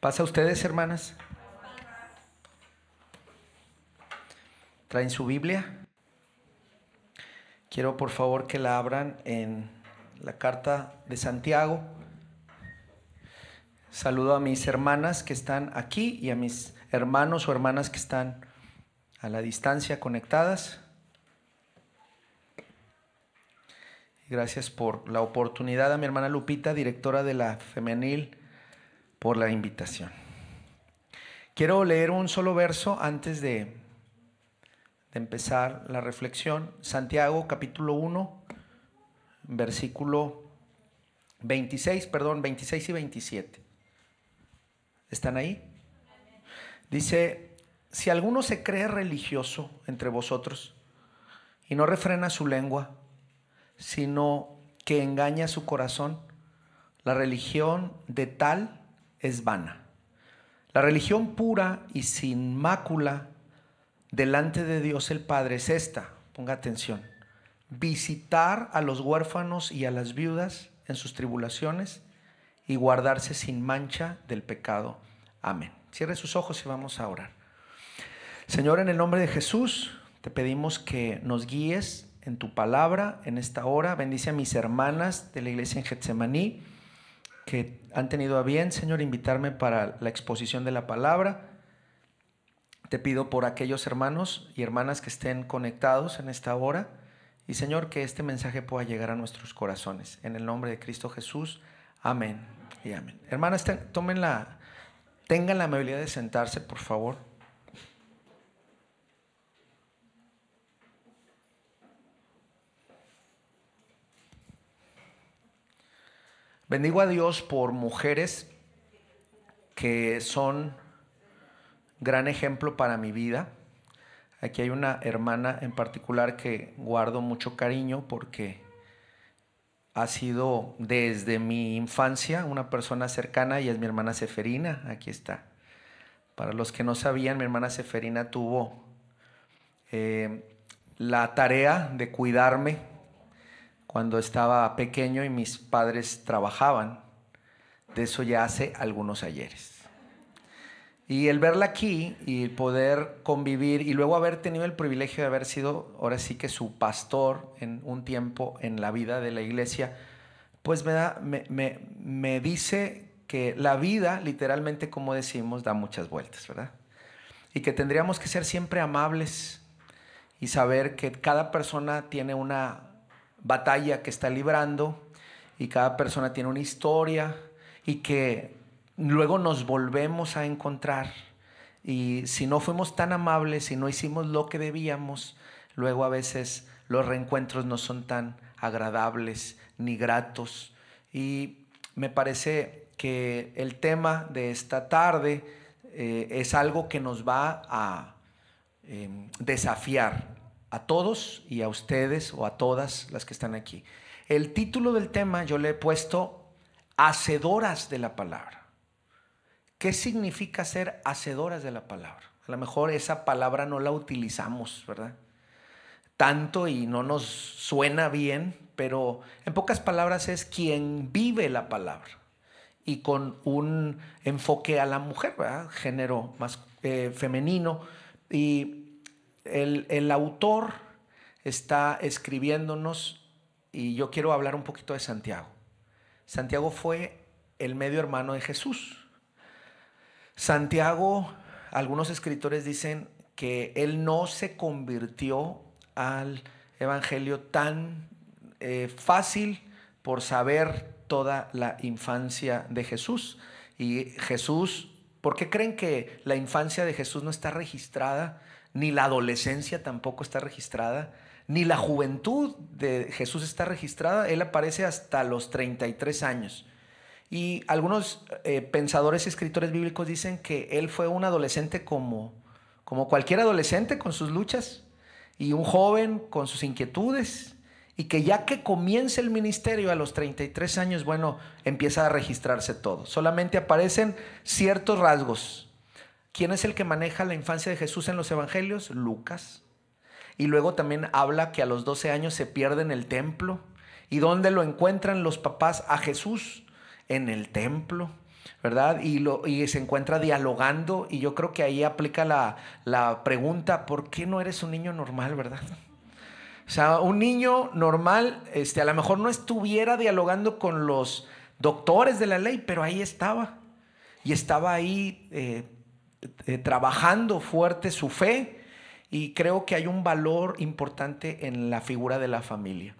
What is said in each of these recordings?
¿Pasa a ustedes, hermanas? ¿Traen su Biblia? Quiero por favor que la abran en la carta de Santiago. Saludo a mis hermanas que están aquí y a mis hermanos o hermanas que están a la distancia conectadas. Gracias por la oportunidad a mi hermana Lupita, directora de la Femenil, por la invitación. Quiero leer un solo verso antes de, de empezar la reflexión. Santiago capítulo 1, versículo 26, perdón, 26 y 27. ¿Están ahí? Dice, si alguno se cree religioso entre vosotros y no refrena su lengua, sino que engaña su corazón, la religión de tal es vana. La religión pura y sin mácula delante de Dios el Padre es esta, ponga atención, visitar a los huérfanos y a las viudas en sus tribulaciones y guardarse sin mancha del pecado. Amén. Cierre sus ojos y vamos a orar. Señor, en el nombre de Jesús, te pedimos que nos guíes en tu palabra en esta hora. Bendice a mis hermanas de la iglesia en Getsemaní que han tenido a bien, Señor, invitarme para la exposición de la palabra. Te pido por aquellos hermanos y hermanas que estén conectados en esta hora. Y Señor, que este mensaje pueda llegar a nuestros corazones. En el nombre de Cristo Jesús. Amén y amén. Hermanas, tomen la, tengan la amabilidad de sentarse, por favor. Bendigo a Dios por mujeres que son gran ejemplo para mi vida. Aquí hay una hermana en particular que guardo mucho cariño porque ha sido desde mi infancia una persona cercana y es mi hermana Seferina. Aquí está. Para los que no sabían, mi hermana Seferina tuvo eh, la tarea de cuidarme cuando estaba pequeño y mis padres trabajaban. De eso ya hace algunos ayeres. Y el verla aquí y poder convivir y luego haber tenido el privilegio de haber sido ahora sí que su pastor en un tiempo en la vida de la iglesia, pues me, da, me, me, me dice que la vida, literalmente como decimos, da muchas vueltas, ¿verdad? Y que tendríamos que ser siempre amables y saber que cada persona tiene una batalla que está librando y cada persona tiene una historia y que luego nos volvemos a encontrar. Y si no fuimos tan amables, si no hicimos lo que debíamos, luego a veces los reencuentros no son tan agradables ni gratos. Y me parece que el tema de esta tarde eh, es algo que nos va a em, desafiar a todos y a ustedes o a todas las que están aquí. El título del tema yo le he puesto Hacedoras de la palabra. ¿Qué significa ser hacedoras de la palabra? A lo mejor esa palabra no la utilizamos, ¿verdad? Tanto y no nos suena bien, pero en pocas palabras es quien vive la palabra y con un enfoque a la mujer, ¿verdad? Género más eh, femenino. Y el, autor está escribiéndonos y yo quiero hablar un poquito de Santiago. Santiago fue el medio hermano de Jesús. Santiago, algunos escritores dicen que él no se convirtió al evangelio tan eh, fácil por saber toda la infancia de Jesús. Y Jesús, ¿por qué creen que la infancia de Jesús no está registrada ni la adolescencia tampoco está registrada, ni la juventud de Jesús está registrada. Él aparece hasta los 33 años. Y algunos eh, pensadores y escritores bíblicos dicen que él fue un adolescente como, como cualquier adolescente con sus luchas y un joven con sus inquietudes y que ya que comienza el ministerio a los 33 años, bueno, empieza a registrarse todo. Solamente aparecen ciertos rasgos, ¿Quién es el que maneja la infancia de Jesús en los evangelios? Lucas. Y luego también habla que a los 12 años se pierde en el templo. ¿Y dónde lo encuentran los papás a Jesús? En el templo. ¿verdad? Y, lo, y se encuentra dialogando y yo creo que ahí aplica la, la pregunta, ¿por qué no eres un niño normal, verdad? O sea, un niño normal, este, a lo mejor no estuviera dialogando con los doctores de la ley, pero ahí estaba. Y estaba ahí eh, eh, trabajando fuerte su fe. Y creo que hay un valor importante en la figura de la familia.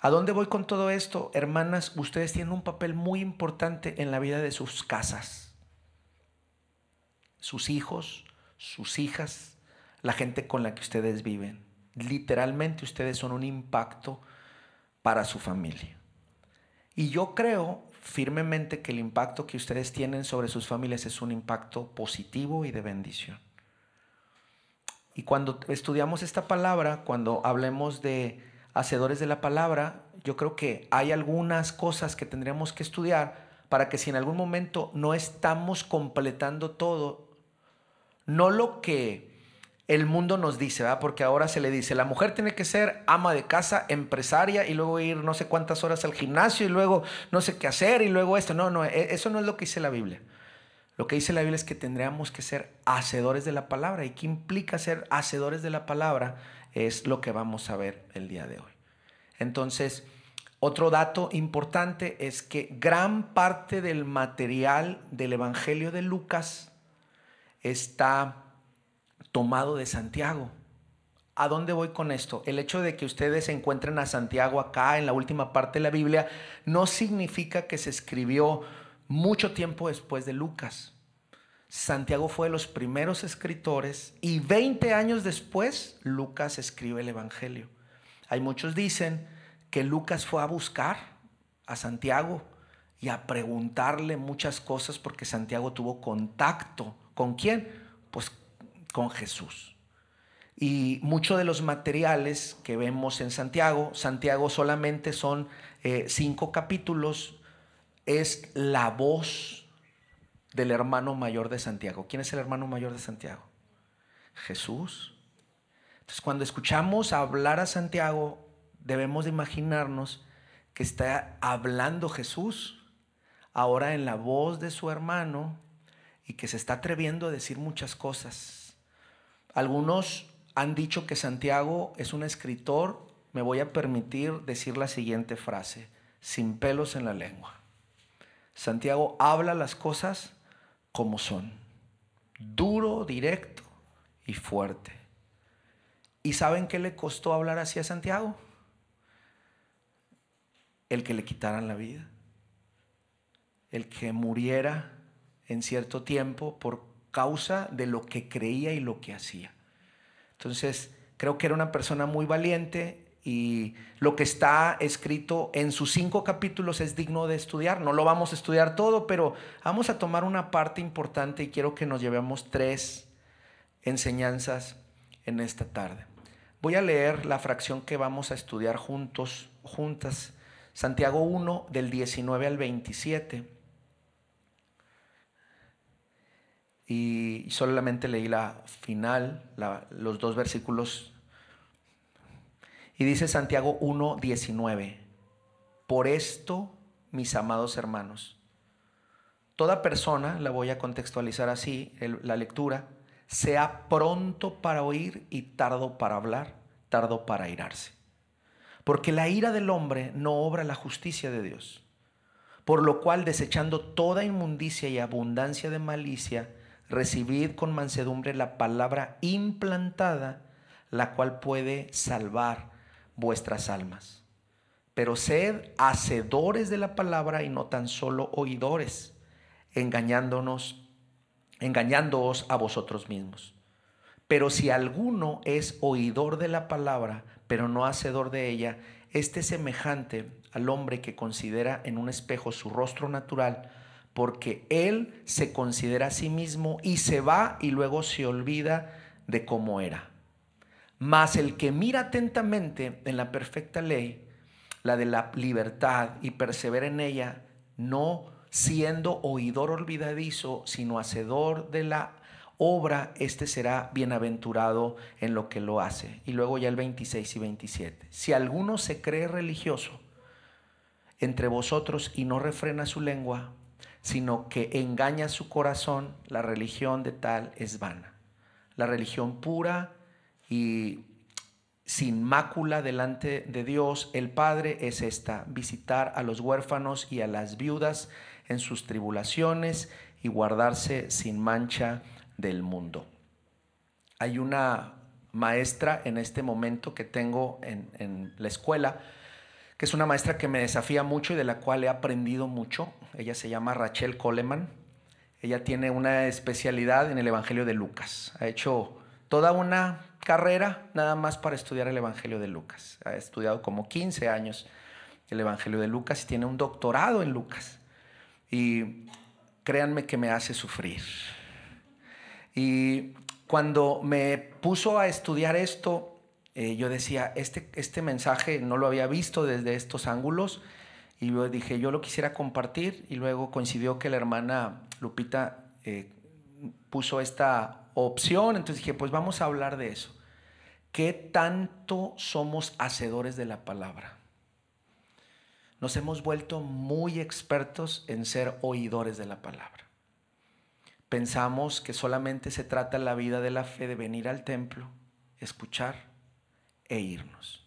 ¿A dónde voy con todo esto? Hermanas, ustedes tienen un papel muy importante en la vida de sus casas. Sus hijos, sus hijas, la gente con la que ustedes viven. Literalmente ustedes son un impacto para su familia. Y yo creo firmemente que el impacto que ustedes tienen sobre sus familias es un impacto positivo y de bendición. Y cuando estudiamos esta palabra, cuando hablemos de hacedores de la palabra, yo creo que hay algunas cosas que tendríamos que estudiar para que si en algún momento no estamos completando todo, no lo que el mundo nos dice, ¿verdad? porque ahora se le dice, la mujer tiene que ser ama de casa, empresaria y luego ir no sé cuántas horas al gimnasio y luego no sé qué hacer y luego esto. No, no, e, eso no es lo que dice la Biblia. Lo que dice la Biblia es que tendríamos que ser hacedores de la palabra. ¿Y qué implica ser hacedores de la palabra? Es lo que vamos a ver el día de hoy. Entonces, otro dato importante es que gran parte del material del Evangelio de Lucas está tomado de Santiago. ¿A dónde voy con esto? El hecho de que ustedes encuentren a Santiago acá en la última parte de la Biblia no significa que se escribió mucho tiempo después de Lucas. Santiago fue de los primeros escritores y 20 años después Lucas escribe el Evangelio. Hay muchos dicen que Lucas fue a buscar a Santiago y a preguntarle muchas cosas porque Santiago tuvo contacto. ¿Con quién? Pues con Jesús. Y muchos de los materiales que vemos en Santiago, Santiago solamente son eh, cinco capítulos, es la voz del hermano mayor de Santiago. ¿Quién es el hermano mayor de Santiago? Jesús. Entonces cuando escuchamos hablar a Santiago, debemos de imaginarnos que está hablando Jesús ahora en la voz de su hermano y que se está atreviendo a decir muchas cosas algunos han dicho que Santiago es un escritor. Me voy a permitir decir la siguiente frase, sin pelos en la lengua. Santiago habla las cosas como son, duro, directo y fuerte. ¿Y saben qué le costó hablar así a Santiago? El que le quitaran la vida, el que muriera en cierto tiempo por causa de lo que creía y lo que hacía. Entonces, creo que era una persona muy valiente y lo que está escrito en sus cinco capítulos es digno de estudiar. No lo vamos a estudiar todo, pero vamos a tomar una parte importante y quiero que nos llevemos tres enseñanzas en esta tarde. Voy a leer la fracción que vamos a estudiar juntos, juntas, Santiago 1 del 19 al 27. Y solamente leí la final, los dos versículos. Y dice Santiago 1.19, por esto, mis amados hermanos, toda persona, la voy a contextualizar así, la lectura, sea pronto para oír y tardo para hablar, tardo para irarse. Porque la ira del hombre no obra la justicia de Dios. Por lo cual, desechando toda inmundicia y abundancia de malicia, recibid con mansedumbre la palabra implantada, la cual puede salvar vuestras almas. Pero sed hacedores de la palabra y no tan solo oidores, engañándonos, engañándoos a vosotros mismos. Pero si alguno es oidor de la palabra, pero no hacedor de ella, este es semejante al hombre que considera en un espejo su rostro natural, porque él se considera a sí mismo y se va y luego se olvida de cómo era. Mas el que mira atentamente en la perfecta ley, la de la libertad, y persevera en ella, no siendo oidor olvidadizo, sino hacedor de la obra, este será bienaventurado en lo que lo hace. Y luego ya el 26 y 27. Si alguno se cree religioso entre vosotros y no refrena su lengua, sino que engaña su corazón, la religión de tal es vana. La religión pura y sin mácula delante de Dios el Padre es esta, visitar a los huérfanos y a las viudas en sus tribulaciones y guardarse sin mancha del mundo. Hay una maestra en este momento que tengo en, en la escuela, que es una maestra que me desafía mucho y de la cual he aprendido mucho. Ella se llama Rachel Coleman. Ella tiene una especialidad en el Evangelio de Lucas. Ha hecho toda una carrera nada más para estudiar el Evangelio de Lucas. Ha estudiado como 15 años el Evangelio de Lucas y tiene un doctorado en Lucas. Y créanme que me hace sufrir. Y cuando me puso a estudiar esto, eh, yo decía, este, este mensaje no lo había visto desde estos ángulos y yo dije, yo lo quisiera compartir y luego coincidió que la hermana Lupita eh, puso esta opción, entonces dije, pues vamos a hablar de eso. ¿Qué tanto somos hacedores de la palabra? Nos hemos vuelto muy expertos en ser oidores de la palabra. Pensamos que solamente se trata la vida de la fe de venir al templo, escuchar e irnos.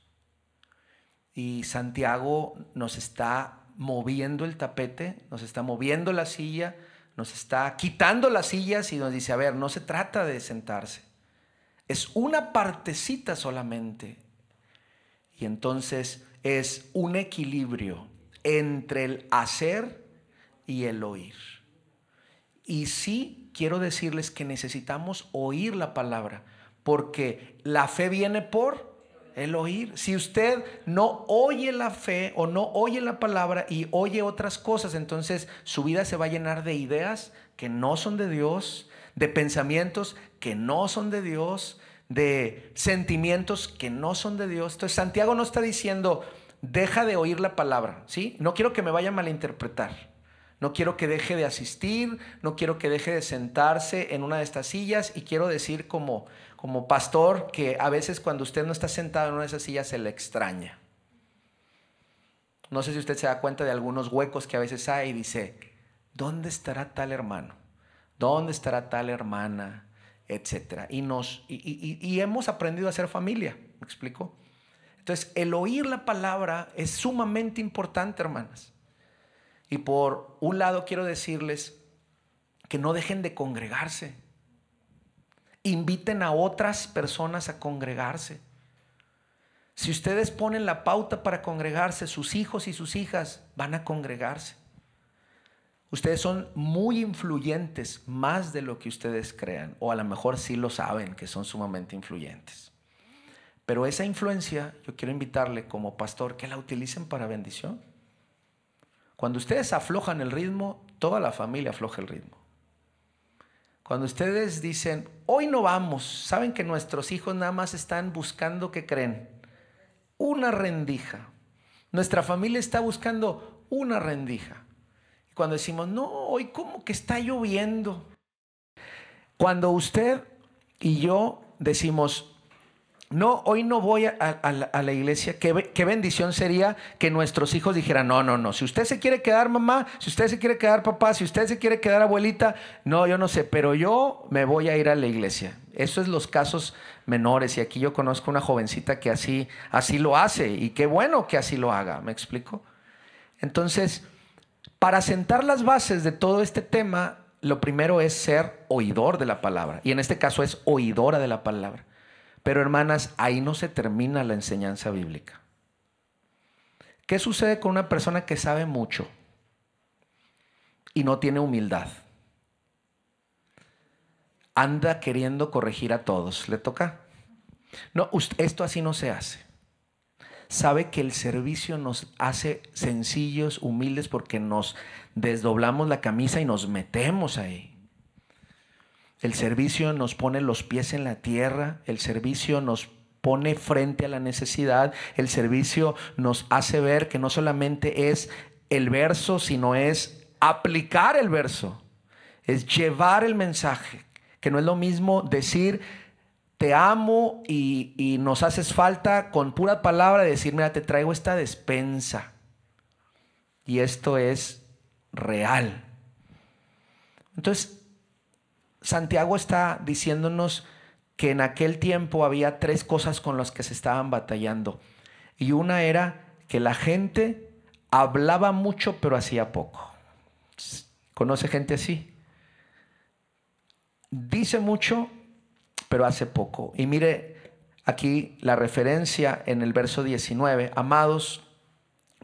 Y Santiago nos está moviendo el tapete, nos está moviendo la silla, nos está quitando las sillas y nos dice, a ver, no se trata de sentarse, es una partecita solamente. Y entonces es un equilibrio entre el hacer y el oír. Y sí quiero decirles que necesitamos oír la palabra, porque la fe viene por el oír. Si usted no oye la fe o no oye la palabra y oye otras cosas, entonces su vida se va a llenar de ideas que no son de Dios, de pensamientos que no son de Dios, de sentimientos que no son de Dios. Entonces Santiago no está diciendo, deja de oír la palabra, ¿sí? No quiero que me vaya a malinterpretar. No quiero que deje de asistir, no quiero que deje de sentarse en una de estas sillas y quiero decir como, como pastor que a veces cuando usted no está sentado en una de esas sillas se le extraña. No sé si usted se da cuenta de algunos huecos que a veces hay y dice, ¿dónde estará tal hermano? ¿Dónde estará tal hermana? Etcétera. Y, nos, y, y hemos aprendido a ser familia, ¿me explico? Entonces, el oír la palabra es sumamente importante, hermanas. Y por un lado quiero decirles que no dejen de congregarse. Inviten a otras personas a congregarse. Si ustedes ponen la pauta para congregarse, sus hijos y sus hijas van a congregarse. Ustedes son muy influyentes, más de lo que ustedes crean, o a lo mejor sí lo saben, que son sumamente influyentes. Pero esa influencia, yo quiero invitarle como pastor que la utilicen para bendición. Cuando ustedes aflojan el ritmo, toda la familia afloja el ritmo. Cuando ustedes dicen, hoy no vamos, saben que nuestros hijos nada más están buscando, ¿qué creen? Una rendija. Nuestra familia está buscando una rendija. Cuando decimos, no, hoy como que está lloviendo. Cuando usted y yo decimos, no, hoy no voy a, la, iglesia. ¿Qué, ¿Qué, bendición sería que nuestros hijos dijeran, no, no, no, si usted se quiere quedar mamá, si usted se quiere quedar papá, si usted se quiere quedar abuelita, no, yo no sé, pero yo me voy a ir a la iglesia. Eso es los casos menores y aquí yo conozco una jovencita que así, así lo hace y qué bueno que así lo haga, ¿me explico? Entonces, para sentar las bases de todo este tema, lo primero es ser oidor de la palabra y en este caso es oidora de la palabra. Pero hermanas, ahí no se termina la enseñanza bíblica. ¿Qué sucede con una persona que sabe mucho y no tiene humildad? Anda queriendo corregir a todos. ¿Le toca? No, esto así no se hace. Sabe que el servicio nos hace sencillos, humildes, porque nos desdoblamos la camisa y nos metemos ahí. El servicio nos pone los pies en la tierra, el servicio nos pone frente a la necesidad, el servicio nos hace ver que no solamente es el verso, sino es aplicar el verso, es llevar el mensaje, que no es lo mismo decir, te amo y, nos haces falta con pura palabra, decir, mira, te traigo esta despensa. Y esto es real. Entonces, Santiago está diciéndonos que en aquel tiempo había tres cosas con las que se estaban batallando. Y una era que la gente hablaba mucho pero hacía poco. ¿Conoce gente así? Dice mucho pero hace poco. Y mire aquí la referencia en el verso 19. Amados,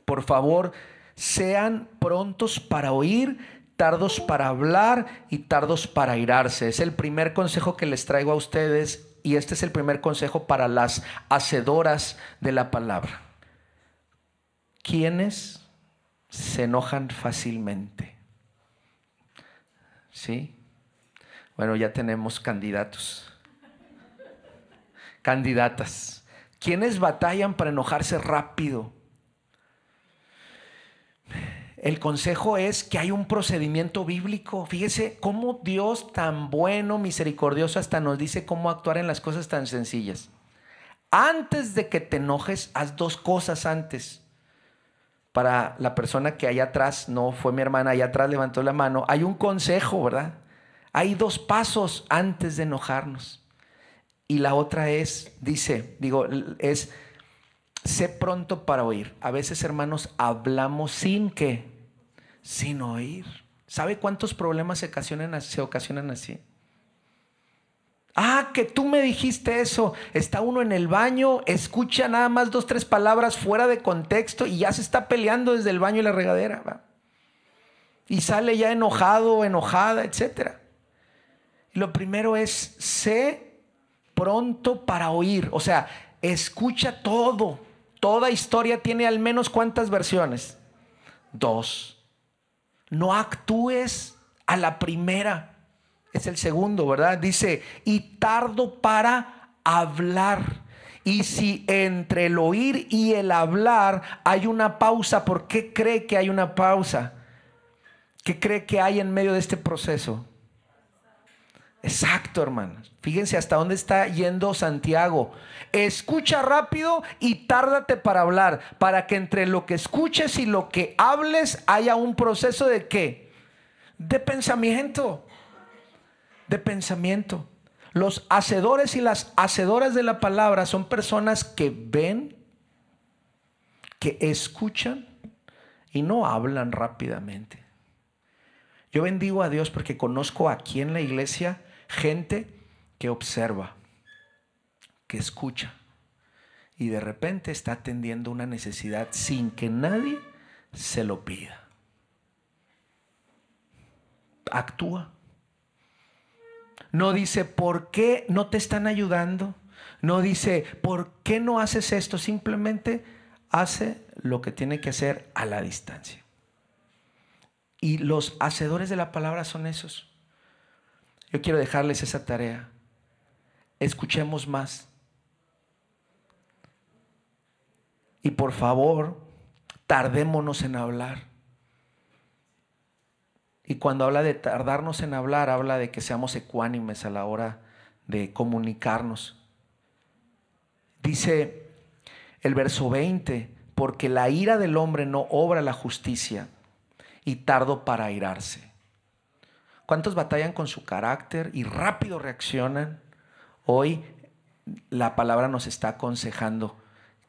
por favor, sean prontos para oír, tardos para hablar y tardos para irarse. Es el primer consejo que les traigo a ustedes y este es el primer consejo para las hacedoras de la palabra. ¿Quiénes se enojan fácilmente? ¿Sí? Bueno, ya tenemos candidatos. Candidatas. ¿Quiénes batallan para enojarse rápido? El consejo es que hay un procedimiento bíblico. Fíjese cómo Dios tan bueno, misericordioso, hasta nos dice cómo actuar en las cosas tan sencillas. Antes de que te enojes, haz dos cosas antes. Para la persona que allá atrás, no fue mi hermana, allá atrás levantó la mano, hay un consejo, ¿verdad? Hay dos pasos antes de enojarnos. Y la otra es, dice, digo, es sé pronto para oír. A veces, hermanos, hablamos sin qué, sin oír. ¿Sabe cuántos problemas se ocasionan, así? Ah, que tú me dijiste eso. Está uno en el baño, escucha nada más dos, tres palabras fuera de contexto y ya se está peleando desde el baño y la regadera. Y sale ya enojado, enojada, etc. lo primero es, sé pronto para oír. O sea, escucha todo. Toda historia tiene al menos cuántas versiones? Dos. No actúes a la primera. Es el segundo, ¿verdad? Dice, y tardo para hablar. Y si entre el oír y el hablar hay una pausa, ¿por qué cree que hay una pausa? ¿Qué cree que hay en medio de este proceso? Exacto, hermanos. Fíjense hasta dónde está yendo Santiago. Escucha rápido y tárdate para hablar, para que entre lo que escuches y lo que hables haya un proceso de qué? De pensamiento. De pensamiento. Los hacedores y las hacedoras de la palabra son personas que ven, que escuchan y no hablan rápidamente. Yo bendigo a Dios porque conozco aquí en la iglesia Gente que observa, que escucha y de repente está atendiendo una necesidad sin que nadie se lo pida. Actúa. No dice, ¿por qué no te están ayudando? No dice, ¿por qué no haces esto? Simplemente hace lo que tiene que hacer a la distancia. Y los hacedores de la palabra son esos. Yo quiero dejarles esa tarea. Escuchemos más. Y por favor, tardémonos en hablar. Y cuando habla de tardarnos en hablar, habla de que seamos ecuánimes a la hora de comunicarnos. Dice el verso 20, porque la ira del hombre no obra la justicia y tardo para airarse. ¿Cuántos batallan con su carácter y rápido reaccionan? Hoy la palabra nos está aconsejando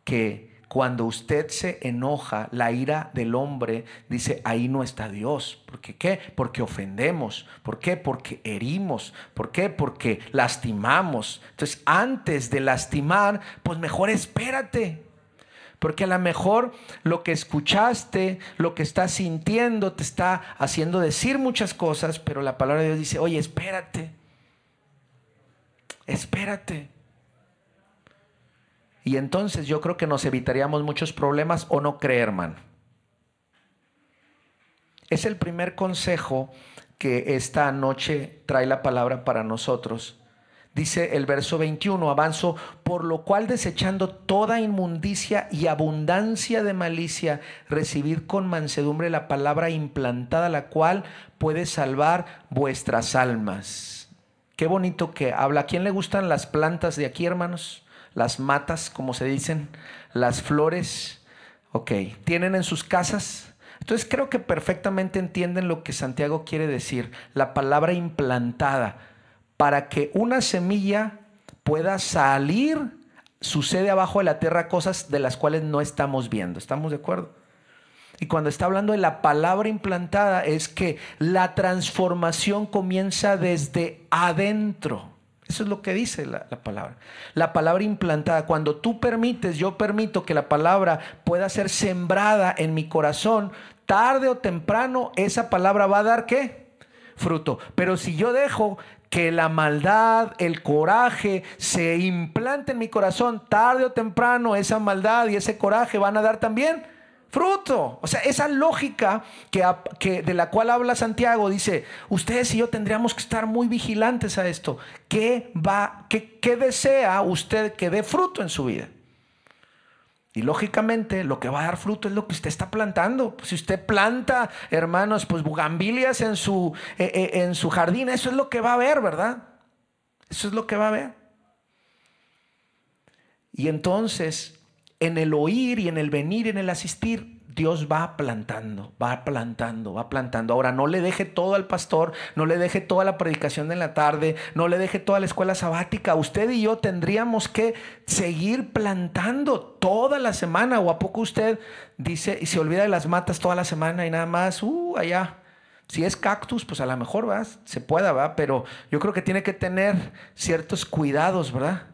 que cuando usted se enoja, la ira del hombre dice, ahí no está Dios. ¿Por qué? Porque ofendemos. ¿Por qué? Porque herimos. ¿Por qué? Porque lastimamos. Entonces, antes de lastimar, pues mejor espérate. Porque a lo mejor lo que escuchaste, lo que estás sintiendo, te está haciendo decir muchas cosas, pero la palabra de Dios dice, oye, espérate, espérate. Y entonces yo creo que nos evitaríamos muchos problemas o no creer, hermano. Es el primer consejo que esta noche trae la palabra para nosotros Dice el verso 21, avanzo, por lo cual desechando toda inmundicia y abundancia de malicia, recibid con mansedumbre la palabra implantada, la cual puede salvar vuestras almas. Qué bonito que habla. ¿A quién le gustan las plantas de aquí, hermanos? Las matas, como se dicen, las flores. Ok, ¿tienen en sus casas? Entonces creo que perfectamente entienden lo que Santiago quiere decir, la palabra implantada, para que una semilla pueda salir, sucede abajo de la tierra cosas de las cuales no estamos viendo. ¿Estamos de acuerdo? Y cuando está hablando de la palabra implantada es que la transformación comienza desde adentro. Eso es lo que dice la, palabra. La palabra implantada. Cuando tú permites, yo permito que la palabra pueda ser sembrada en mi corazón, tarde o temprano esa palabra va a dar qué? Fruto. Pero si yo dejo que la maldad, el coraje se implante en mi corazón, tarde o temprano esa maldad y ese coraje van a dar también fruto. O sea, esa lógica que, de la cual habla Santiago dice, ustedes y yo tendríamos que estar muy vigilantes a esto. ¿Qué, va, qué, qué desea usted que dé fruto en su vida? Y lógicamente lo que va a dar fruto es lo que usted está plantando. Si usted planta, hermanos, pues bugambilias en su, eh, eh, en su jardín, eso es lo que va a ver, ¿verdad? Eso es lo que va a ver. Y entonces en el oír y en el venir y en el asistir, Dios va plantando, va plantando, va plantando. Ahora, no le deje todo al pastor, no le deje toda la predicación de la tarde, no le deje toda la escuela sabática. Usted y yo tendríamos que seguir plantando toda la semana. ¿O a poco usted dice y se olvida de las matas toda la semana y nada más, uh, allá? Si es cactus, pues a lo mejor va, se pueda, va, pero yo creo que tiene que tener ciertos cuidados, ¿verdad?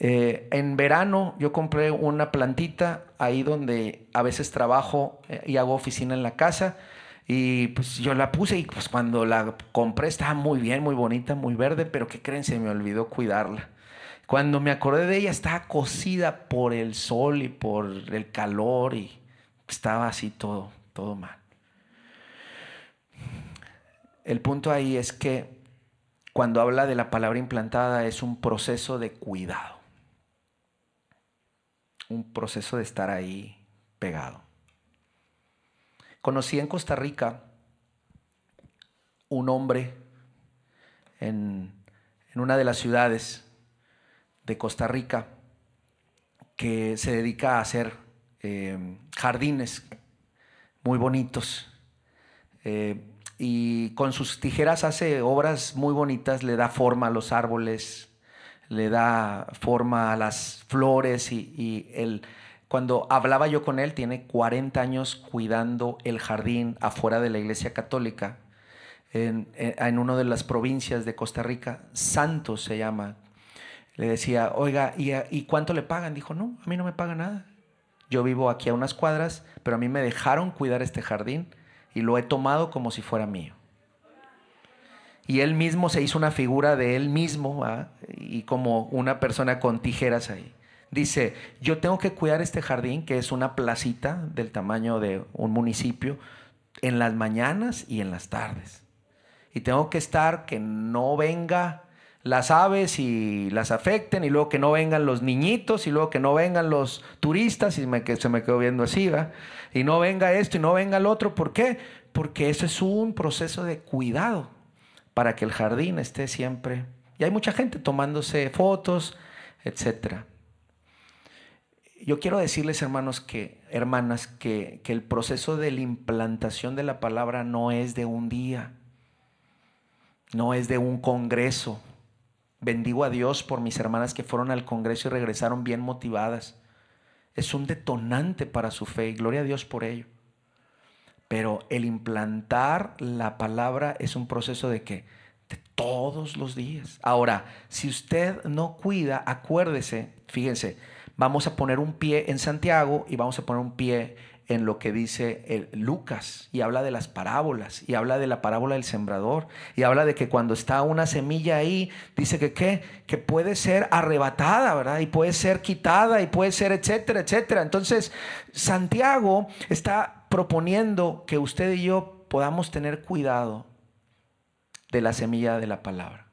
Eh, en verano yo compré una plantita ahí donde a veces trabajo eh, y hago oficina en la casa. Y pues yo la puse y pues cuando la compré estaba muy bien, muy bonita, muy verde, pero ¿qué creen? Me olvidó cuidarla. Cuando me acordé de ella estaba cocida por el sol y por el calor y estaba así todo, todo mal. El punto ahí es que cuando habla de la palabra implantada es un proceso de cuidado un proceso de estar ahí pegado. Conocí en Costa Rica un hombre en, una de las ciudades de Costa Rica que se dedica a hacer eh, jardines muy bonitos. Eh, y con sus tijeras hace obras muy bonitas, le da forma a los árboles, le da forma a las flores y, él, cuando hablaba yo con él, tiene 40 años cuidando el jardín afuera de la iglesia católica, en, en una de las provincias de Costa Rica, Santos se llama. Le decía, oiga, ¿y, ¿y cuánto le pagan? Dijo, no, a mí no me paga nada. Yo vivo aquí a unas cuadras, pero a mí me dejaron cuidar este jardín y lo he tomado como si fuera mío y él mismo se hizo una figura de él mismo y como una persona con tijeras ahí. Dice, yo tengo que cuidar este jardín, que es una placita del tamaño de un municipio, en las mañanas y en las tardes. Y tengo que estar que no venga las aves y las afecten, y luego que no vengan los niñitos, y luego que no vengan los turistas, y me, que se me quedó viendo así, ¿va? y no venga esto y no venga el otro. ¿Por qué? Porque eso es un proceso de cuidado para que el jardín esté siempre. Y hay mucha gente tomándose fotos, etc. Yo quiero decirles, hermanos, que, hermanas, que, que el proceso de la implantación de la palabra no es de un día, no es de un congreso. Bendigo a Dios por mis hermanas que fueron al congreso y regresaron bien motivadas. Es un detonante para su fe y gloria a Dios por ello. Pero el implantar la palabra es un proceso de que de todos los días. Ahora, si usted no cuida, acuérdese, fíjense, vamos a poner un pie en Santiago y vamos a poner un pie en lo que dice Lucas y habla de las parábolas y habla de la parábola del sembrador y habla de que cuando está una semilla ahí dice que qué que puede ser arrebatada, ¿verdad? Y puede ser quitada y puede ser etcétera, etcétera. Entonces, Santiago está proponiendo que usted y yo podamos tener cuidado de la semilla de la palabra.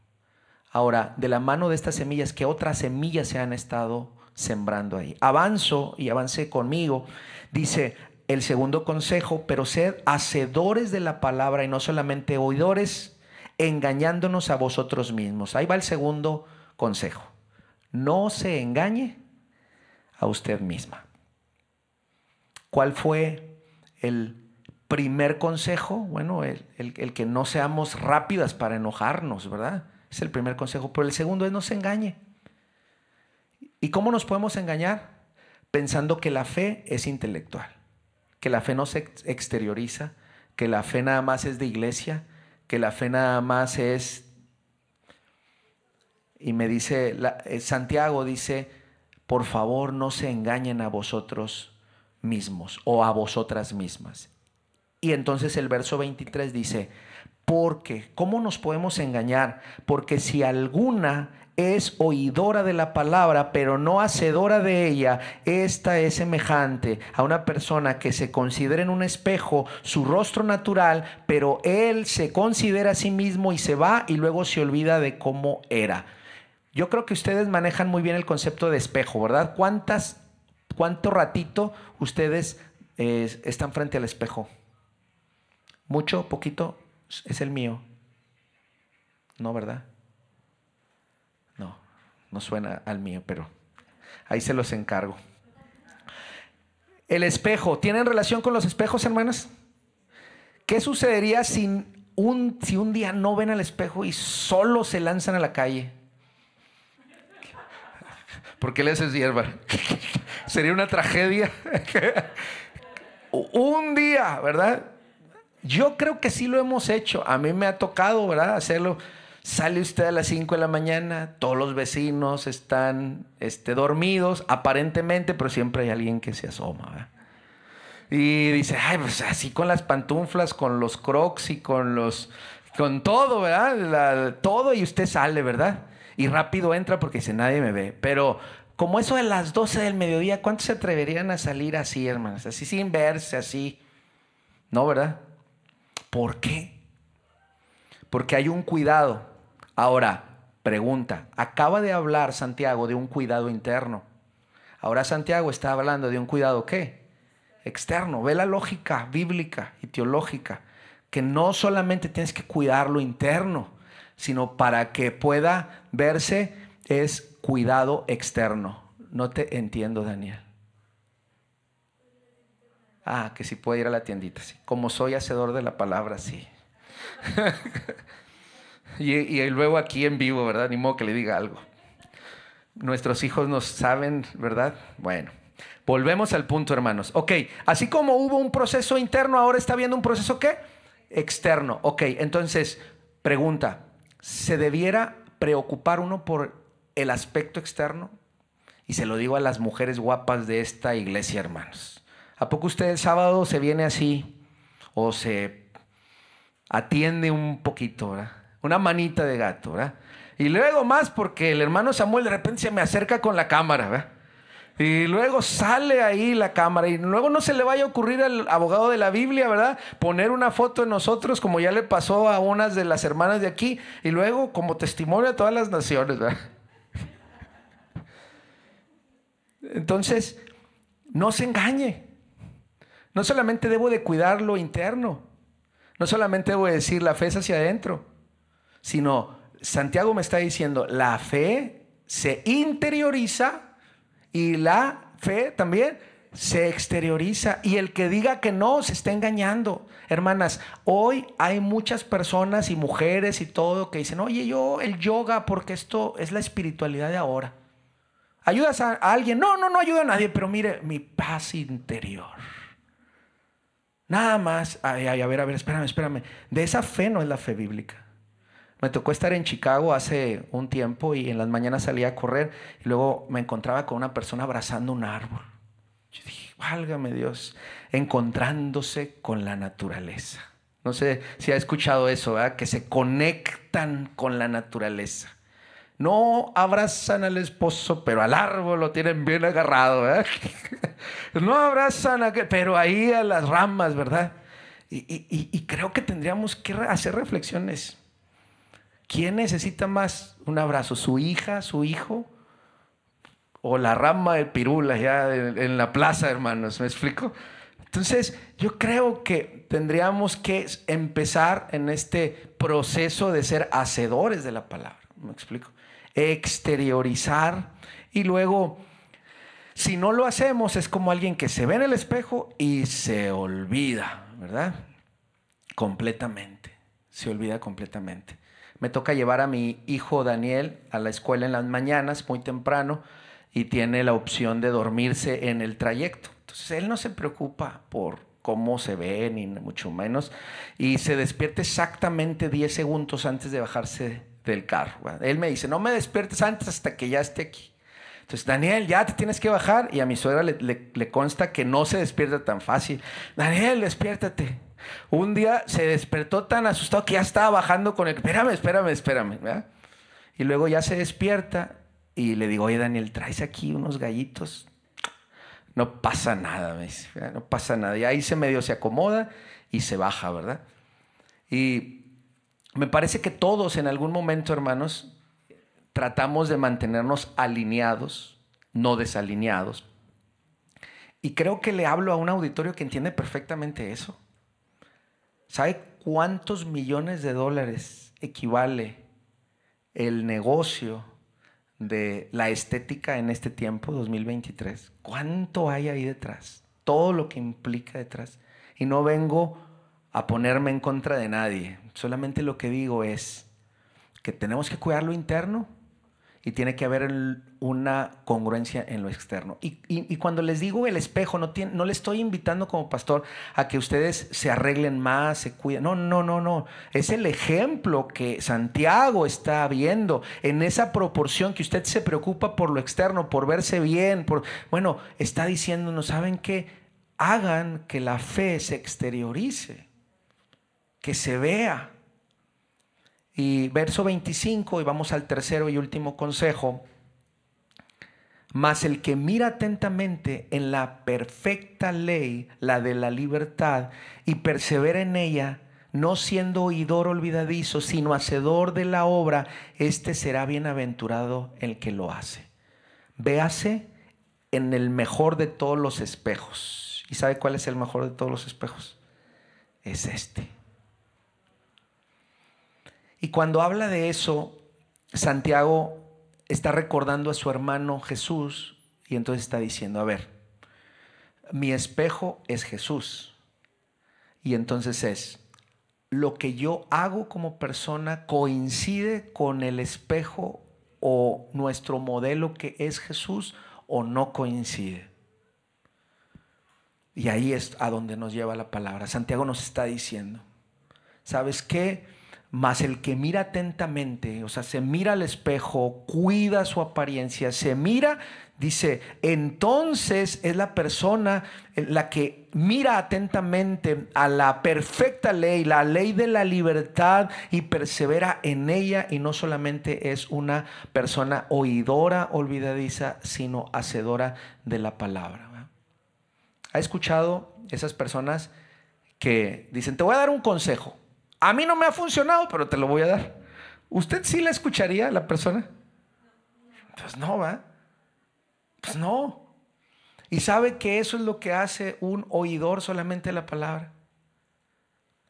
Ahora, de la mano de estas semillas, que otras semillas se han estado sembrando ahí. Avanzo y avance conmigo. Dice el segundo consejo, pero sed hacedores de la palabra y no solamente oidores, engañándonos a vosotros mismos. Ahí va el segundo consejo. No se engañe a usted misma. ¿Cuál fue el primer consejo? Bueno, el, el que no seamos rápidas para enojarnos, ¿verdad? Es el primer consejo. Pero el segundo es no se engañe. ¿Y cómo nos podemos engañar? Pensando que la fe es intelectual, que la fe no se exterioriza, que la fe nada más es de iglesia, que la fe nada más es... Y me dice, eh, Santiago dice, por favor no se engañen a vosotros mismos o a vosotras mismas. Y entonces el verso 23 dice, porque, ¿cómo nos podemos engañar? Porque si alguna es oidora de la palabra, pero no hacedora de ella, esta es semejante a una persona que se considera en un espejo su rostro natural, pero él se considera a sí mismo y se va y luego se olvida de cómo era. Yo creo que ustedes manejan muy bien el concepto de espejo, ¿verdad? ¿Cuántas, cuánto ratito ustedes eh, están frente al espejo? ¿Mucho? ¿Poquito? Es el mío. No, ¿verdad? No suena al mío, pero ahí se los encargo. El espejo. ¿Tienen relación con los espejos, hermanas? ¿Qué sucedería si un, si un día no ven al espejo y solo se lanzan a la calle? ¿Por qué le haces hierba? Sería una tragedia. un día, ¿verdad? Yo creo que sí lo hemos hecho. A mí me ha tocado, ¿verdad? Hacerlo. Sale usted a las 5 de la mañana, todos los vecinos están este, dormidos, aparentemente, pero siempre hay alguien que se asoma. Y dice, ay, pues así con las pantuflas, con los crocs y con los, con todo, ¿verdad? todo y usted sale, ¿verdad? Y rápido entra porque dice, nadie me ve. Pero como eso de las 12 del mediodía, ¿cuántos se atreverían a salir así, hermanos? Así sin verse, así. No, ¿verdad? ¿Por qué? Porque hay un cuidado Ahora, pregunta, acaba de hablar Santiago de un cuidado interno. Ahora Santiago está hablando de un cuidado qué? Externo. Ve la lógica bíblica y teológica, que no solamente tienes que cuidar lo interno, sino para que pueda verse es cuidado externo. No te entiendo, Daniel. Ah, que si puede ir a la tiendita, sí. Como soy hacedor de la palabra, sí. Y, luego aquí en vivo, ¿verdad? Ni modo que le diga algo. Nuestros hijos nos saben, ¿verdad? Bueno, volvemos al punto, hermanos. Ok, así como hubo un proceso interno, ahora está habiendo un proceso ¿qué? Externo. Ok, entonces, pregunta, ¿se debiera preocupar uno por el aspecto externo? Y se lo digo a las mujeres guapas de esta iglesia, hermanos. ¿A poco usted el sábado se viene así o se atiende un poquito, ¿verdad? una manita de gato, ¿verdad? Y luego más porque el hermano Samuel de repente se me acerca con la cámara, ¿verdad? Y luego sale ahí la cámara y luego no se le vaya a ocurrir al abogado de la Biblia, ¿verdad? Poner una foto de nosotros como ya le pasó a unas de las hermanas de aquí y luego como testimonio a todas las naciones, ¿verdad? Entonces, no se engañe. No solamente debo de cuidar lo interno, no solamente debo de decir la fe es hacia adentro, sino Santiago me está diciendo, la fe se interioriza y la fe también se exterioriza. Y el que diga que no, se está engañando. Hermanas, hoy hay muchas personas y mujeres y todo que dicen, oye, yo el yoga, porque esto es la espiritualidad de ahora. ¿Ayudas a, alguien? No, no, no ayuda a nadie, pero mire, mi paz interior. Nada más, a ver, a ver, espérame, espérame. De esa fe no es la fe bíblica. Me tocó estar en Chicago hace un tiempo y en las mañanas salía a correr y luego me encontraba con una persona abrazando un árbol. Yo dije, válgame Dios, encontrándose con la naturaleza. No sé si ha escuchado eso, ¿verdad? Que se conectan con la naturaleza. No abrazan al esposo, pero al árbol lo tienen bien agarrado, ¿verdad? No abrazan, a, pero ahí a las ramas, ¿verdad? y creo que tendríamos que hacer reflexiones. ¿Quién necesita más un abrazo? ¿Su hija, su hijo? ¿O la rama de pirula ya en la plaza, hermanos? ¿Me explico? Entonces, yo creo que tendríamos que empezar en este proceso de ser hacedores de la palabra. ¿Me explico? Exteriorizar y luego Si no lo hacemos es como alguien que se ve en el espejo y se olvida, ¿verdad? Completamente, se olvida completamente. Me toca llevar a mi hijo Daniel a la escuela en las mañanas, muy temprano, y tiene la opción de dormirse en el trayecto. Entonces él no se preocupa por cómo se ve, ni mucho menos, y se despierta exactamente 10 segundos antes de bajarse del carro. Él me dice, no me despiertes antes hasta que ya esté aquí. Entonces, Daniel, ya te tienes que bajar. Y a mi suegra le, consta que no se despierta tan fácil. Daniel, despiértate. Un día se despertó tan asustado que ya estaba bajando con el... Espérame, espérame, espérame. Y luego ya se despierta y le digo, oye, Daniel, traes aquí unos gallitos. No pasa nada, me dice. No pasa nada. Y ahí se medio se acomoda y se baja, ¿verdad? Y me parece que todos en algún momento, hermanos, tratamos de mantenernos alineados, no desalineados. Y creo que le hablo a un auditorio que entiende perfectamente eso. ¿Sabe cuántos millones de dólares equivale el negocio de la estética en este tiempo, 2023? ¿Cuánto hay ahí detrás? Todo lo que implica detrás. Y no vengo a ponerme en contra de nadie. Solamente lo que digo es que tenemos que cuidar lo interno y tiene que haber una congruencia en lo externo. Y, cuando les digo el espejo, no, le estoy invitando como pastor a que ustedes se arreglen más, se cuiden. No, no, no, no. Es el ejemplo que Santiago está viendo en esa proporción que usted se preocupa por lo externo, por verse bien. Bueno, está diciéndonos, ¿saben qué? Hagan que la fe se exteriorice, que se vea y verso 25, y vamos al tercero y último consejo. Mas el que mira atentamente en la perfecta ley, la de la libertad, y persevera en ella, no siendo oidor olvidadizo, sino hacedor de la obra, este será bienaventurado el que lo hace. Véase en el mejor de todos los espejos. ¿Y sabe cuál es el mejor de todos los espejos? Es este. Y cuando habla de eso, Santiago está recordando a su hermano Jesús y entonces está diciendo, a ver, mi espejo es Jesús. Y entonces es, lo que yo hago como persona coincide con el espejo o nuestro modelo que es Jesús o no coincide. Y ahí es a donde nos lleva la palabra. Santiago nos está diciendo, ¿sabes qué? Mas el que mira atentamente, o sea, se mira al espejo, cuida su apariencia, se mira, dice, entonces es la persona la que mira atentamente a la perfecta ley, la ley de la libertad y persevera en ella y no solamente es una persona oidora, olvidadiza, sino hacedora de la palabra. ¿Ha escuchado esas personas que dicen, te voy a dar un consejo? A mí no me ha funcionado, pero te lo voy a dar. ¿Usted sí la escucharía la persona? Pues no, va. Pues no. Y sabe que eso es lo que hace un oidor solamente la palabra.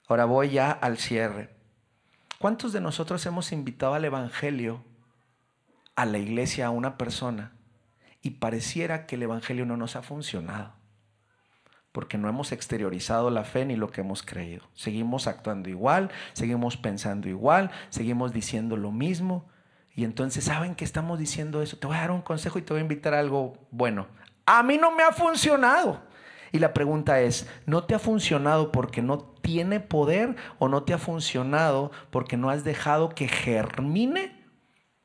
Ahora voy ya al cierre. ¿Cuántos de nosotros hemos invitado al Evangelio a la iglesia a una persona y pareciera que el Evangelio no nos ha funcionado? Porque no hemos exteriorizado la fe ni lo que hemos creído. Seguimos actuando igual, seguimos pensando igual, seguimos diciendo lo mismo. Y entonces, ¿saben que estamos diciendo eso? Te voy a dar un consejo y te voy a invitar a algo bueno. A mí no me ha funcionado. Y la pregunta es, ¿no te ha funcionado porque no tiene poder o no te ha funcionado porque no has dejado que germine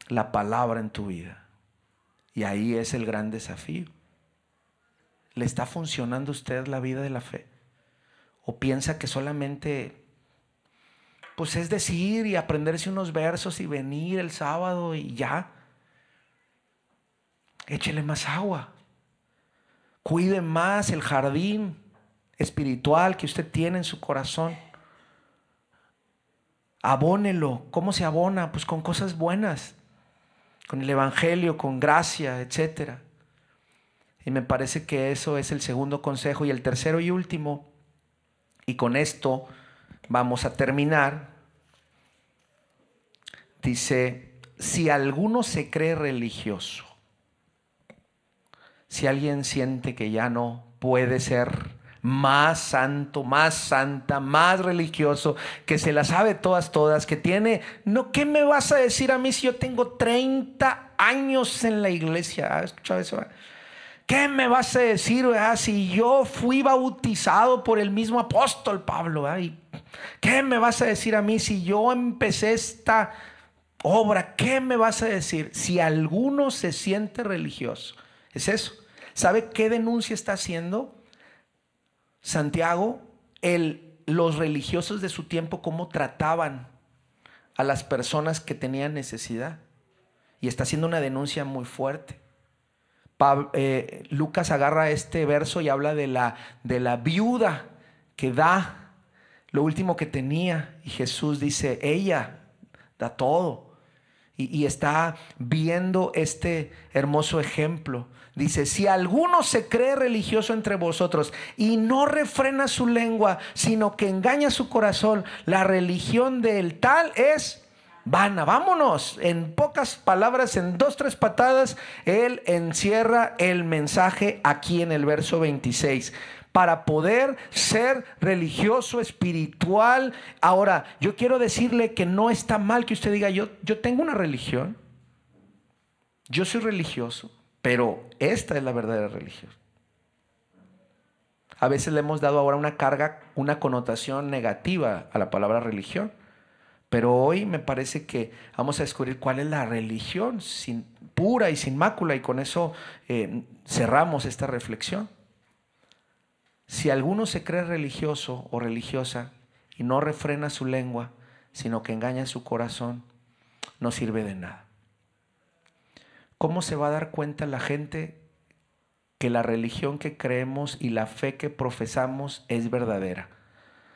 la palabra en tu vida? Y ahí es el gran desafío. ¿Le está funcionando a usted la vida de la fe? ¿O piensa que solamente, pues es decir y aprenderse unos versos y venir el sábado y ya? Échele más agua. Cuide más el jardín espiritual que usted tiene en su corazón. Abónelo. ¿Cómo se abona? Pues con cosas buenas, con el Evangelio, con gracia, etcétera. Y me parece que eso es el segundo consejo. Y el tercero y último, y con esto vamos a terminar, dice, si alguno se cree religioso, si alguien siente que ya no puede ser más santo, más santa, más religioso, que se la sabe todas, todas, que tiene, no, ¿qué me vas a decir a mí si yo tengo 30 años en la iglesia? ¿Has escuchado eso? ¿Qué me vas a decir si yo fui bautizado por el mismo apóstol Pablo? ¿Qué me vas a decir a mí si yo empecé esta obra? ¿Qué me vas a decir si alguno se siente religioso? Es eso. ¿Sabe qué denuncia está haciendo? Santiago, el, los religiosos de su tiempo, cómo trataban a las personas que tenían necesidad. Y está haciendo una denuncia muy fuerte. Eh, Lucas agarra este verso y habla de la, de la viuda que da lo último que tenía. Y Jesús dice, ella da todo y, está viendo este hermoso ejemplo. Dice, si alguno se cree religioso entre vosotros y no refrena su lengua, sino que engaña su corazón, la religión del tal es vana. Vámonos. En pocas palabras, en dos, tres patadas, él encierra el mensaje aquí en el verso 26 para poder ser religioso, espiritual. Ahora, yo quiero decirle que no está mal que usted diga, yo, yo tengo una religión, yo soy religioso, pero esta es la verdadera religión. A veces le hemos dado ahora una carga, una connotación negativa a la palabra religión. Pero hoy me parece que vamos a descubrir cuál es la religión sin, pura y sin mácula y con eso eh, cerramos esta reflexión. Si alguno se cree religioso o religiosa y no refrena su lengua, sino que engaña su corazón, no sirve de nada. ¿Cómo se va a dar cuenta la gente que la religión que creemos y la fe que profesamos es verdadera?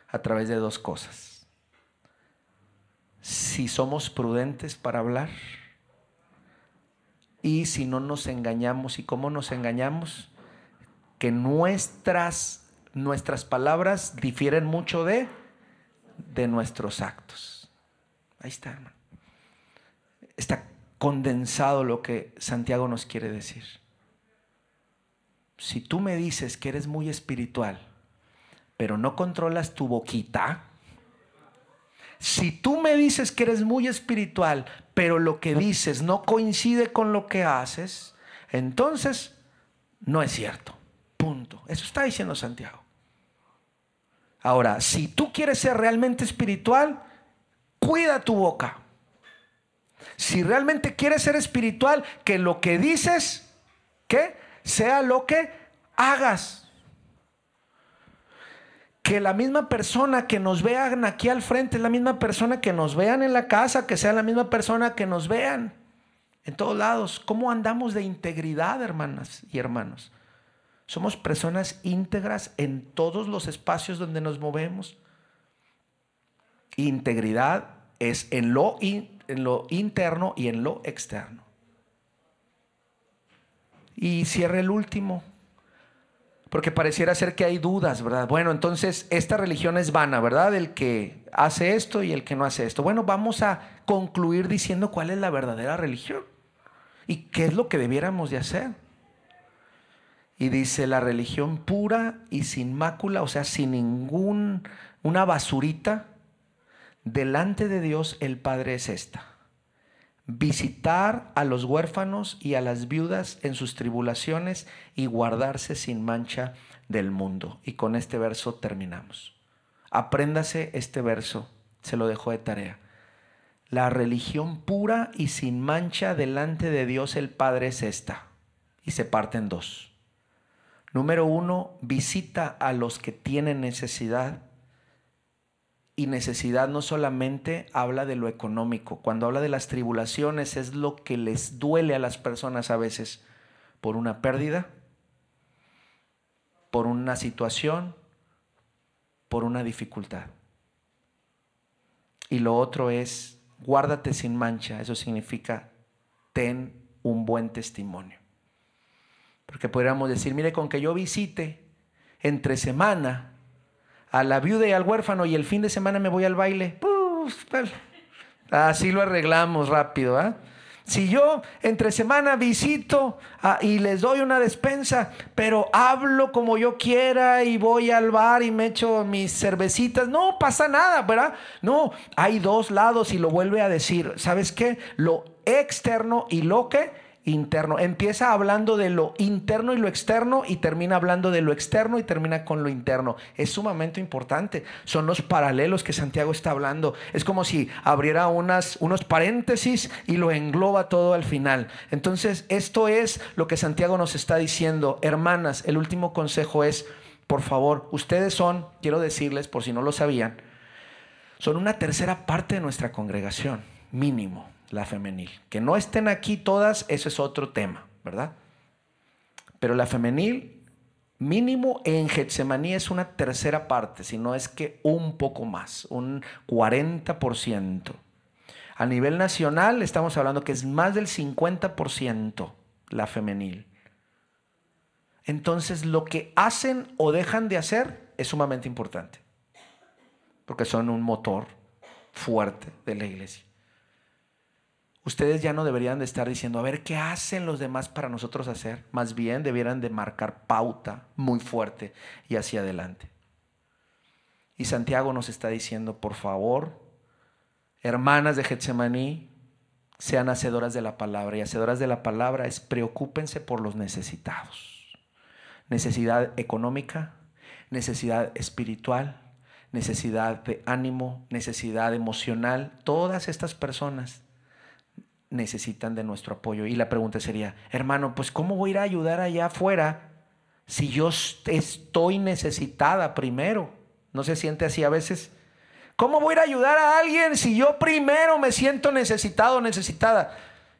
A través de dos cosas. Si somos prudentes para hablar y si no nos engañamos. ¿Y cómo nos engañamos? Que nuestras nuestras palabras difieren mucho de, de nuestros actos. Ahí está, hermano. Está condensado lo que Santiago nos quiere decir. Si tú me dices que eres muy espiritual, pero no controlas tu boquita, si tú me dices que eres muy espiritual, pero lo que dices no coincide con lo que haces, entonces no es cierto. Punto. Eso está diciendo Santiago. Ahora, si tú quieres ser realmente espiritual, cuida tu boca. Si realmente quieres ser espiritual, que lo que dices, que sea lo que hagas. Que la misma persona que nos vean aquí al frente es la misma persona que nos vean en la casa, que sea la misma persona que nos vean en todos lados. ¿Cómo andamos de integridad, hermanas y hermanos? Somos personas íntegras en todos los espacios donde nos movemos. Integridad es en lo, en lo interno y en lo externo. Y cierre el último, porque pareciera ser que hay dudas, ¿verdad? Bueno, entonces esta religión es vana, ¿verdad? El que hace esto y el que no hace esto. Bueno, vamos a concluir diciendo cuál es la verdadera religión y qué es lo que debiéramos de hacer. Y dice la religión pura y sin mácula, o sea, sin ningún, una basurita, delante de Dios el Padre es esta. Visitar a los huérfanos y a las viudas en sus tribulaciones y guardarse sin mancha del mundo. Y con este verso terminamos. Apréndase este verso, se lo dejo de tarea. La religión pura y sin mancha delante de Dios el Padre es esta. Y se parte en dos. Número uno, visita a los que tienen necesidad. Y necesidad no solamente habla de lo económico. Cuando habla de las tribulaciones es lo que les duele a las personas a veces por una pérdida, por una situación, por una dificultad. Y lo otro es, guárdate sin mancha. Eso significa, ten un buen testimonio. Porque podríamos decir, mire, con que yo visite entre semana a la viuda y al huérfano y el fin de semana me voy al baile, así lo arreglamos rápido. ¿ah? Si yo entre semana visito ah, y les doy una despensa, pero hablo como yo quiera y voy al bar y me echo mis cervecitas, no pasa nada, ¿verdad? No, hay dos lados y lo vuelve a decir. ¿Sabes qué? Lo externo y lo que interno. Empieza hablando de lo interno y lo externo y termina hablando de lo externo y termina con lo interno. Es sumamente importante. Son los paralelos que Santiago está hablando. Es como si abriera unas, unos paréntesis y lo engloba todo al final. Entonces, esto es lo que Santiago nos está diciendo. Hermanas, el último consejo es, por favor, ustedes son, quiero decirles, por si no lo sabían, son una tercera parte de nuestra congregación, mínimo la femenil. Que no estén aquí todas, eso es otro tema, ¿verdad? Pero la femenil, mínimo en Getsemaní es una tercera parte, si no es que un poco más, un 40%. A nivel nacional estamos hablando que es más del 50% la femenil. Entonces lo que hacen o dejan de hacer es sumamente importante, porque son un motor fuerte de la iglesia ustedes ya no deberían de estar diciendo, a ver, ¿qué hacen los demás para nosotros hacer? Más bien debieran de marcar pauta muy fuerte y hacia adelante. Y Santiago nos está diciendo, por favor, hermanas de Getsemaní, sean hacedoras de la palabra. Y hacedoras de la palabra es preocúpense por los necesitados. Necesidad económica, necesidad espiritual, necesidad de ánimo, necesidad emocional. Todas estas personas necesitan de nuestro apoyo. Y la pregunta sería, hermano, pues ¿cómo voy a ir a ayudar allá afuera si yo estoy necesitada primero? ¿No se siente así a veces? ¿Cómo voy a ir a ayudar a alguien si yo primero me siento necesitado o necesitada?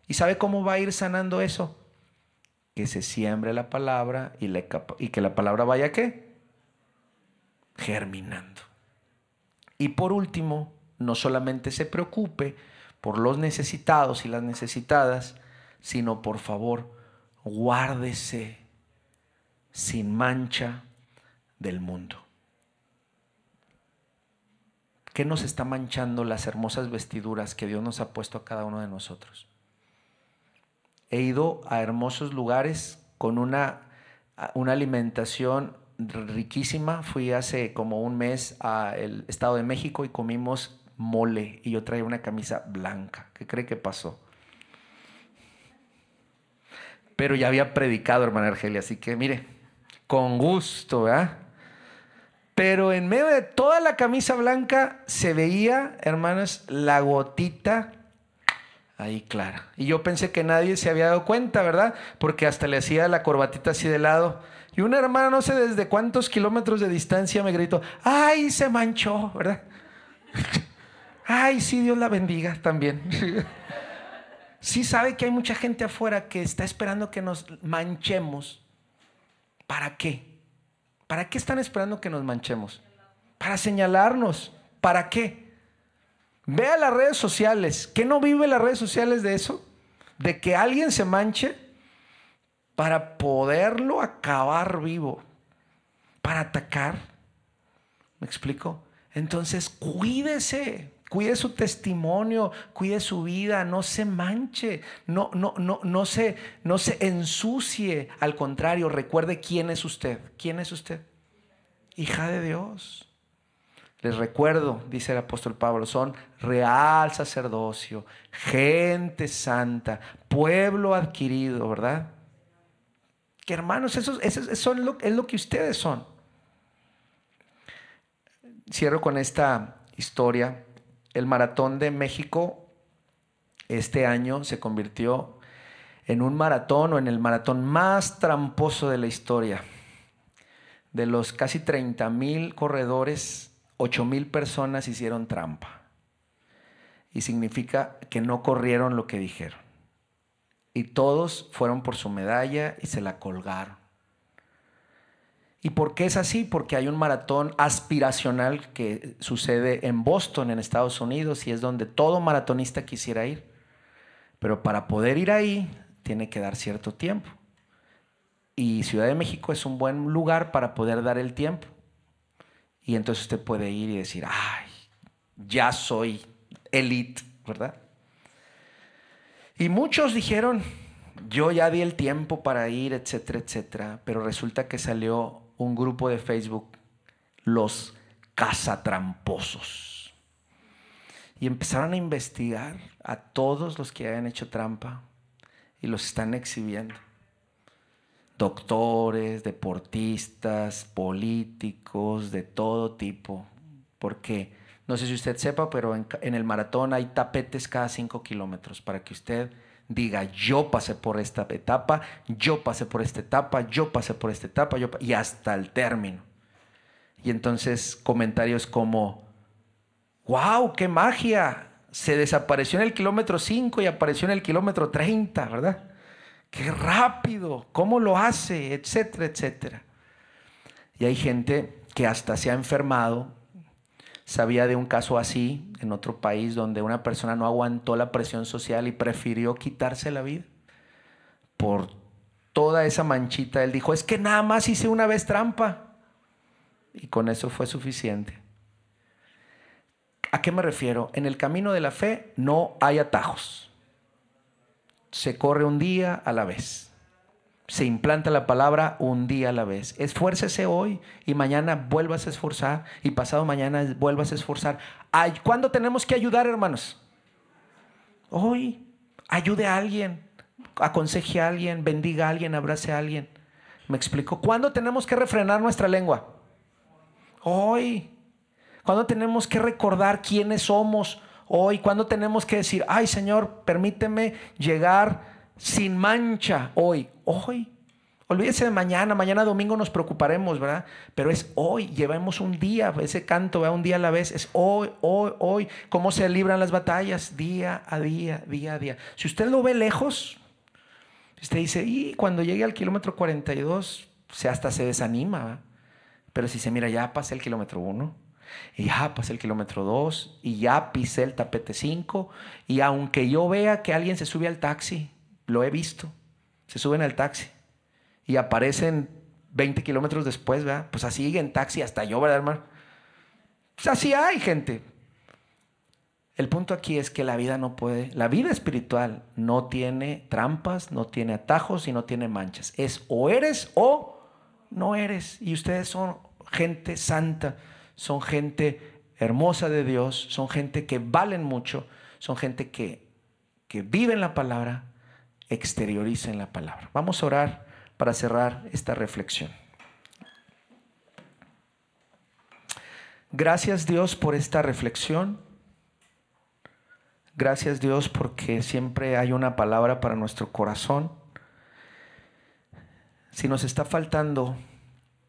¿Y sabe cómo va a ir sanando eso? Que se siembre la palabra y, y que la palabra vaya qué? Germinando. Y por último, no solamente se preocupe, por los necesitados y las necesitadas, sino por favor, guárdese sin mancha del mundo. ¿Qué nos está manchando las hermosas vestiduras que Dios nos ha puesto a cada uno de nosotros? He ido a hermosos lugares con una, una alimentación riquísima. Fui hace como un mes al Estado de México y comimos mole y yo traía una camisa blanca. ¿Qué cree que pasó? Pero ya había predicado, hermana Argelia, así que mire, con gusto, ¿verdad? Pero en medio de toda la camisa blanca se veía, hermanas, la gotita ahí clara. Y yo pensé que nadie se había dado cuenta, ¿verdad? Porque hasta le hacía la corbatita así de lado. Y una hermana, no sé desde cuántos kilómetros de distancia, me gritó, ¡ay, se manchó! ¿verdad? Ay, sí, Dios la bendiga también. sí sabe que hay mucha gente afuera que está esperando que nos manchemos. ¿Para qué? ¿Para qué están esperando que nos manchemos? Para señalarnos. ¿Para qué? Vea las redes sociales. ¿Qué no vive las redes sociales de eso? De que alguien se manche para poderlo acabar vivo. Para atacar. ¿Me explico? Entonces, cuídese cuide su testimonio, cuide su vida, no se manche, no, no, no, no, se, no se ensucie. Al contrario, recuerde quién es usted. ¿Quién es usted? Hija de Dios. Les recuerdo, dice el apóstol Pablo, son real sacerdocio, gente santa, pueblo adquirido, ¿verdad? Que hermanos, eso, eso, es lo que ustedes son. Cierro con esta historia el maratón de México este año se convirtió en un maratón o en el maratón más tramposo de la historia. De los casi 30 mil corredores, 8 mil personas hicieron trampa. Y significa que no corrieron lo que dijeron. Y todos fueron por su medalla y se la colgaron. ¿Y por qué es así? Porque hay un maratón aspiracional que sucede en Boston, en Estados Unidos, y es donde todo maratonista quisiera ir. Pero para poder ir ahí, tiene que dar cierto tiempo. Y Ciudad de México es un buen lugar para poder dar el tiempo. Y entonces usted puede ir y decir, ay, ya soy elite, ¿verdad? Y muchos dijeron, yo ya di el tiempo para ir, etcétera, etcétera, pero resulta que salió un grupo de Facebook, los cazatramposos. Y empezaron a investigar a todos los que habían hecho trampa y los están exhibiendo. Doctores, deportistas, políticos, de todo tipo. Porque, no sé si usted sepa, pero en, el maratón hay tapetes cada cinco kilómetros para que usted diga, yo pasé por esta etapa, yo pasé por esta etapa, yo pasé por esta etapa, yo y hasta el término. Y entonces comentarios como, wow, qué magia, se desapareció en el kilómetro 5 y apareció en el kilómetro 30, ¿verdad? Qué rápido, cómo lo hace, etcétera, etcétera. Y hay gente que hasta se ha enfermado. Sabía de un caso así en otro país donde una persona no aguantó la presión social y prefirió quitarse la vida por toda esa manchita. Él dijo, es que nada más hice una vez trampa. Y con eso fue suficiente. ¿A qué me refiero? En el camino de la fe no hay atajos. Se corre un día a la vez. Se implanta la palabra un día a la vez. Esfuércese hoy y mañana vuelvas a esforzar y pasado mañana vuelvas a esforzar. ¿Cuándo tenemos que ayudar, hermanos? Hoy. Ayude a alguien, aconseje a alguien, bendiga a alguien, abrace a alguien. ¿Me explico? ¿Cuándo tenemos que refrenar nuestra lengua? Hoy. ¿Cuándo tenemos que recordar quiénes somos hoy? ¿Cuándo tenemos que decir, ay Señor, permíteme llegar sin mancha hoy? Hoy. Olvídese de mañana, mañana domingo nos preocuparemos, ¿verdad? Pero es hoy, llevemos un día, ese canto, ¿verdad? un día a la vez, es hoy, hoy, hoy, cómo se libran las batallas, día a día, día a día. Si usted lo ve lejos, usted dice, y cuando llegue al kilómetro 42, se hasta se desanima, ¿verdad? Pero si se mira, ya pasé el kilómetro 1, y ya pasé el kilómetro 2, y ya pisé el tapete 5, y aunque yo vea que alguien se sube al taxi, lo he visto, se suben al taxi, y aparecen 20 kilómetros después, ¿verdad? Pues así en taxi hasta yo, ¿verdad, hermano? Pues así hay gente. El punto aquí es que la vida no puede, la vida espiritual no tiene trampas, no tiene atajos y no tiene manchas. Es o eres o no eres. Y ustedes son gente santa, son gente hermosa de Dios, son gente que valen mucho, son gente que, que vive en la palabra, exterioriza en la palabra. Vamos a orar para cerrar esta reflexión. Gracias Dios por esta reflexión. Gracias Dios porque siempre hay una palabra para nuestro corazón si nos está faltando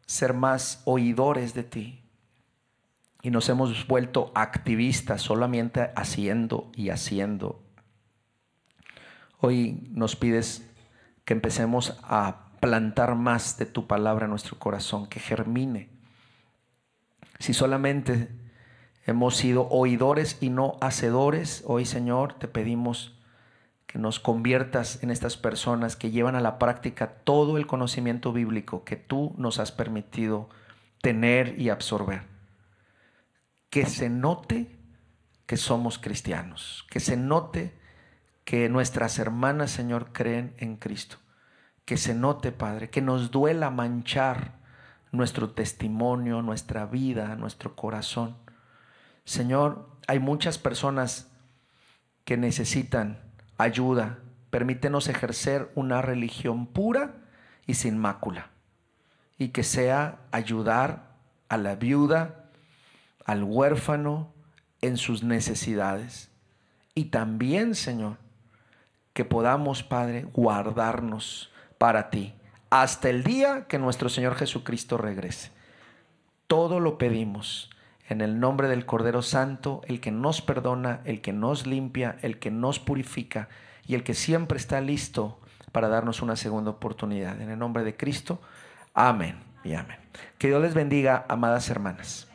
ser más oidores de ti y nos hemos vuelto activistas solamente haciendo y haciendo, hoy nos pides que empecemos a plantar más de tu palabra en nuestro corazón, que germine. Si solamente hemos sido oidores y no hacedores, hoy Señor te pedimos que nos conviertas en estas personas que llevan a la práctica todo el conocimiento bíblico que tú nos has permitido tener y absorber. Que se note que somos cristianos, que se note que nuestras hermanas, Señor, creen en Cristo. Que se note, Padre, que nos duela manchar nuestro testimonio, nuestra vida, nuestro corazón. Señor, hay muchas personas que necesitan ayuda. Permítenos ejercer una religión pura y sin mácula. Y que sea ayudar a la viuda, al huérfano en sus necesidades. Y también, Señor, que podamos, Padre, guardarnos para ti hasta el día que nuestro Señor Jesucristo regrese. Todo lo pedimos en el nombre del Cordero Santo, el que nos perdona, el que nos limpia, el que nos purifica y el que siempre está listo para darnos una segunda oportunidad. En el nombre de Cristo, amén y amén. Que Dios les bendiga, amadas hermanas.